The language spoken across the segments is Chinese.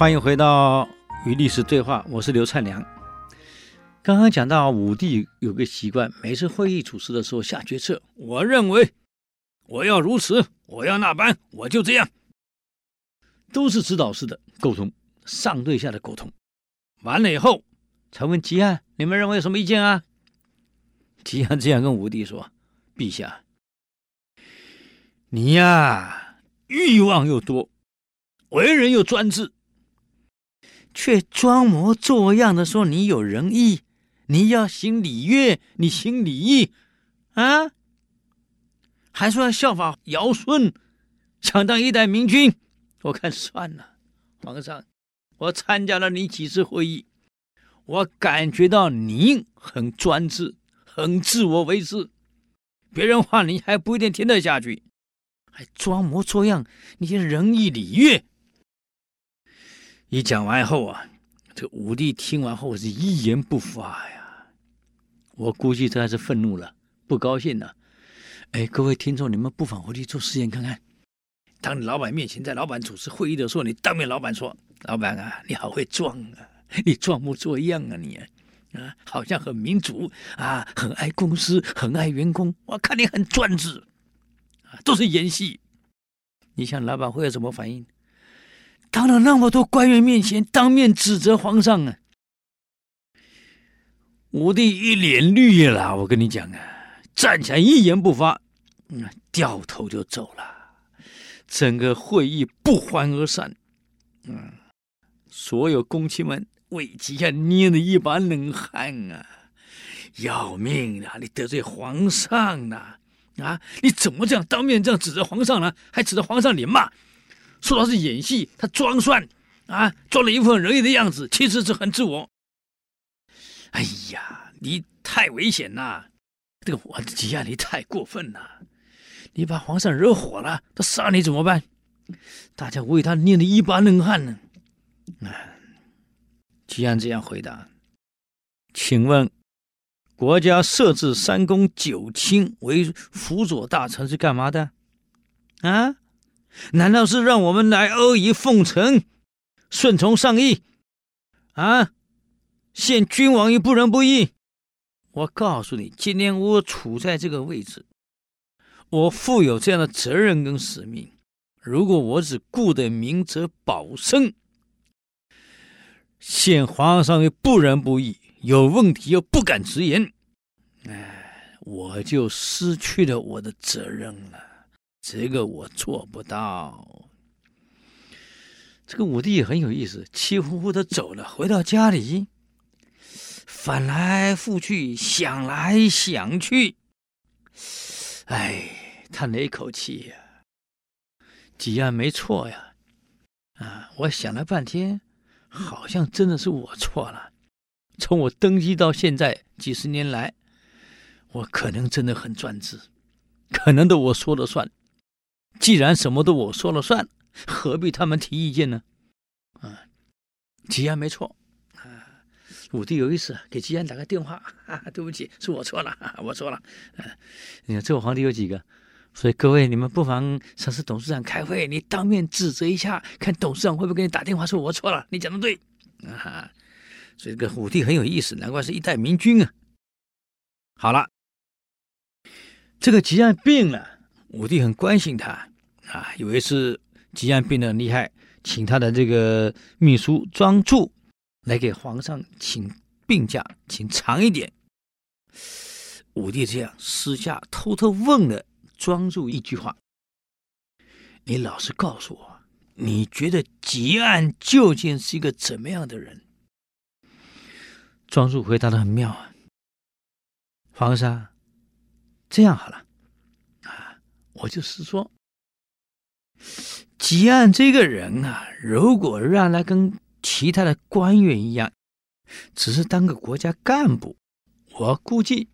欢迎回到与历史对话，我是刘灿良。刚刚讲到武帝有个习惯，每次会议主持的时候下决策，我认为我要如此，我要那般，我就这样，都是指导式的沟通，上对下的沟通。完了以后，才问吉安，你们认为有什么意见啊？吉安这样跟武帝说：“陛下，你呀，欲望又多，为人又专制。”却装模作样的说你有仁义，你要行礼乐，你行礼义，啊，还说要效法尧舜，想当一代明君。我看算了，皇上，我参加了你几次会议，我感觉到您很专制，很自我为是，别人话你还不一定听得下去，还装模作样，你些仁义礼乐。一讲完以后啊，这武帝听完后是一言不发呀。我估计这还是愤怒了，不高兴了。哎，各位听众，你们不妨回去做实验看看。当你老板面前，在老板主持会议的时候，你当面老板说：“老板啊，你好会装啊，你装模作样啊，你啊，啊，好像很民主啊，很爱公司，很爱员工。我看你很专制，啊，都是演戏。你想老板会有什么反应？”当着那么多官员面前，当面指责皇上啊！武帝一脸绿了，我跟你讲啊，站起来一言不发，嗯，掉头就走了。整个会议不欢而散。嗯，所有公卿们为汲黯捏了一把冷汗啊！要命啊！你得罪皇上了啊！你怎么这样当面这样指责皇上呢？还指着皇上脸骂？说他是演戏，他装蒜啊，装了一副很仁义的样子，其实是很自我。哎呀，你太危险了！这个我的汲黯，你太过分了！你把皇上惹火了，他杀你怎么办？大家为他捏了一把冷汗呢。啊，吉安这样回答：“请问，国家设置三公九卿为辅佐大臣是干嘛的？啊？”难道是让我们来阿谀奉承、顺从上意啊？陷君王于不仁不义？我告诉你，今天我处在这个位置，我负有这样的责任跟使命。如果我只顾得明哲保身，陷皇上于不仁不义，有问题又不敢直言，哎，我就失去了我的责任了。这个我做不到。这个武帝很有意思，气呼呼的走了，回到家里，翻来覆去，想来想去，哎，叹了一口气呀。几案没错呀，啊，我想了半天，好像真的是我错了。从我登基到现在几十年来，我可能真的很专制，可能的我说了算。既然什么都我说了算，何必他们提意见呢？啊，吉安没错啊。武帝有一次给吉安打个电话，啊，对不起，是我错了，我错了。啊，你看这个皇帝有几个？所以各位你们不妨上次董事长开会，你当面指责一下，看董事长会不会给你打电话说我错了，你讲的对啊。所以这个武帝很有意思，难怪是一代明君啊。好了，这个吉安病了，武帝很关心他。啊，有一次吉安病得很厉害，请他的这个秘书庄助来给皇上请病假，请长一点。武帝这样私下偷偷问了庄助一句话：“你老实告诉我，你觉得吉安究竟是一个怎么样的人？”庄助回答得很妙啊，皇上，这样好了，我就是说。吉安这个人啊，如果让他跟其他的官员一样，只是当个国家干部，我估计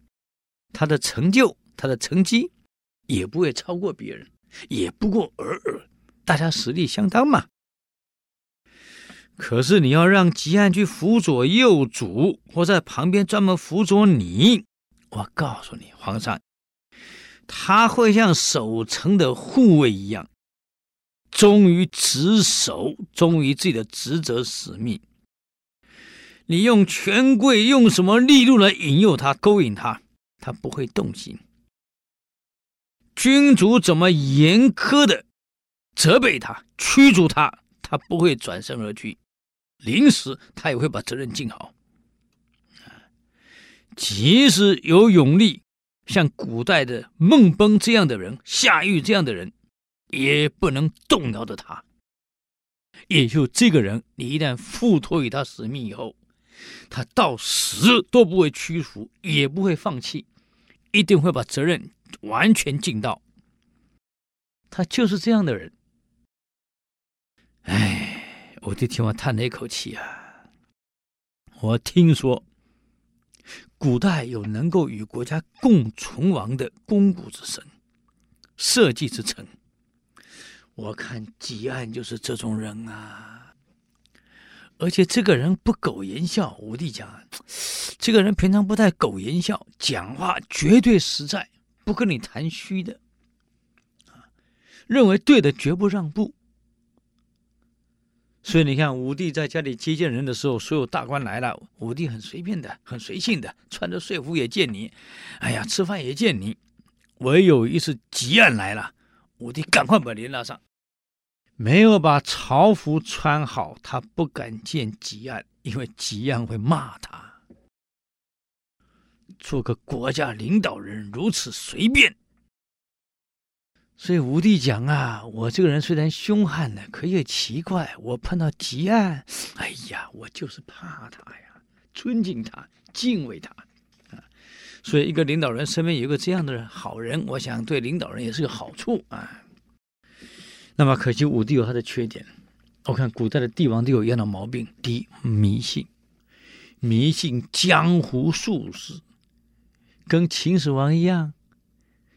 他的成就、他的成绩也不会超过别人，也不过尔尔，大家实力相当嘛。可是你要让吉安去辅佐右主，或在旁边专门辅佐你，我告诉你，皇上，他会像守城的护卫一样。忠于职守，忠于自己的职责使命。你用权贵用什么利禄来引诱他、勾引他，他不会动心。君主怎么严苛的责备他、驱逐他，他不会转身而去。临时他也会把责任尽好。啊即使有勇力，像古代的孟崩这样的人、夏禹这样的人，也不能动摇的他。也就这个人，你一旦付托于他使命以后，他到死都不会屈服，也不会放弃，一定会把责任完全尽到。他就是这样的人。哎，武帝听完叹了一口气啊，我听说。古代有能够与国家共存亡的肱骨之神、社稷之臣，我看吉安就是这种人啊。而且这个人不苟言笑，武帝讲，这个人平常不太苟言笑，讲话绝对实在，不跟你谈虚的，认为对的绝不让步。所以你看，武帝在家里接见人的时候，所有大官来了，武帝很随便的，很随性的，穿着睡服也见你，哎呀，吃饭也见你。唯有一次汲黯来了，武帝赶快把帘拉上，没有把朝服穿好，他不敢见汲黯，因为汲黯会骂他，做个国家领导人如此随便。所以武帝讲啊，我这个人虽然凶悍呢，可也奇怪，我碰到吉案，哎呀，我就是怕他呀，尊敬他，敬畏他啊。所以一个领导人身边有个这样的好人，我想对领导人也是个好处啊。那么可惜武帝有他的缺点，我看古代的帝王都有一样的毛病：第一，迷信，迷信江湖术士，跟秦始皇一样，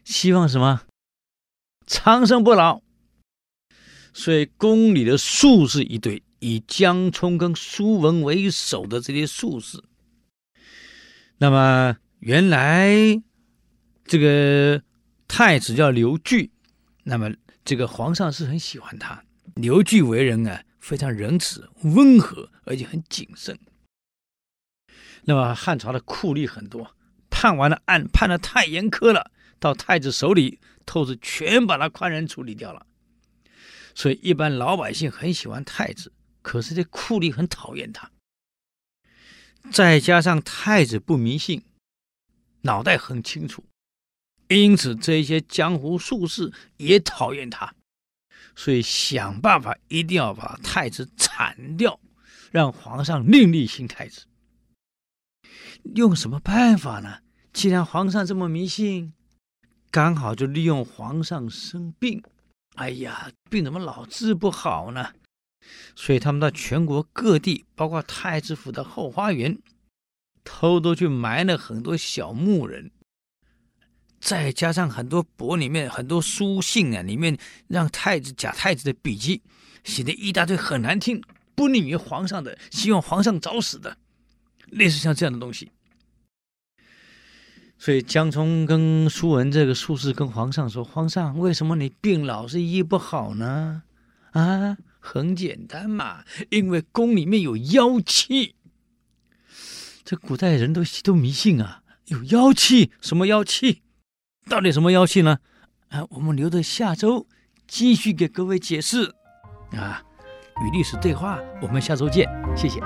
希望什么？长生不老，所以宫里的术士一堆，以江充跟苏文为首的这些术士。那么原来这个太子叫刘据，那么这个皇上是很喜欢他。刘据为人啊，非常仁慈、温和，而且很谨慎。那么汉朝的酷吏很多，判完了案，判的太严苛了，到太子手里。透支全把他宽仁处理掉了，所以一般老百姓很喜欢太子，可是这酷吏很讨厌他。再加上太子不迷信，脑袋很清楚，因此这些江湖术士也讨厌他，所以想办法一定要把太子铲掉，让皇上另立新太子。用什么办法呢？既然皇上这么迷信。刚好就利用皇上生病，哎呀，病怎么老治不好呢？所以他们到全国各地，包括太子府的后花园，偷偷去埋了很多小木人，再加上很多帛里面很多书信啊，里面让太子假太子的笔迹写的一大堆很难听，不利于皇上的，希望皇上早死的，类似像这样的东西。所以江充跟苏文这个术士跟皇上说：“皇上，为什么你病老是医不好呢？啊，很简单嘛，因为宫里面有妖气。这古代人都都迷信啊，有妖气，什么妖气？到底什么妖气呢？啊，我们留着下周继续给各位解释。啊，与历史对话，我们下周见，谢谢。”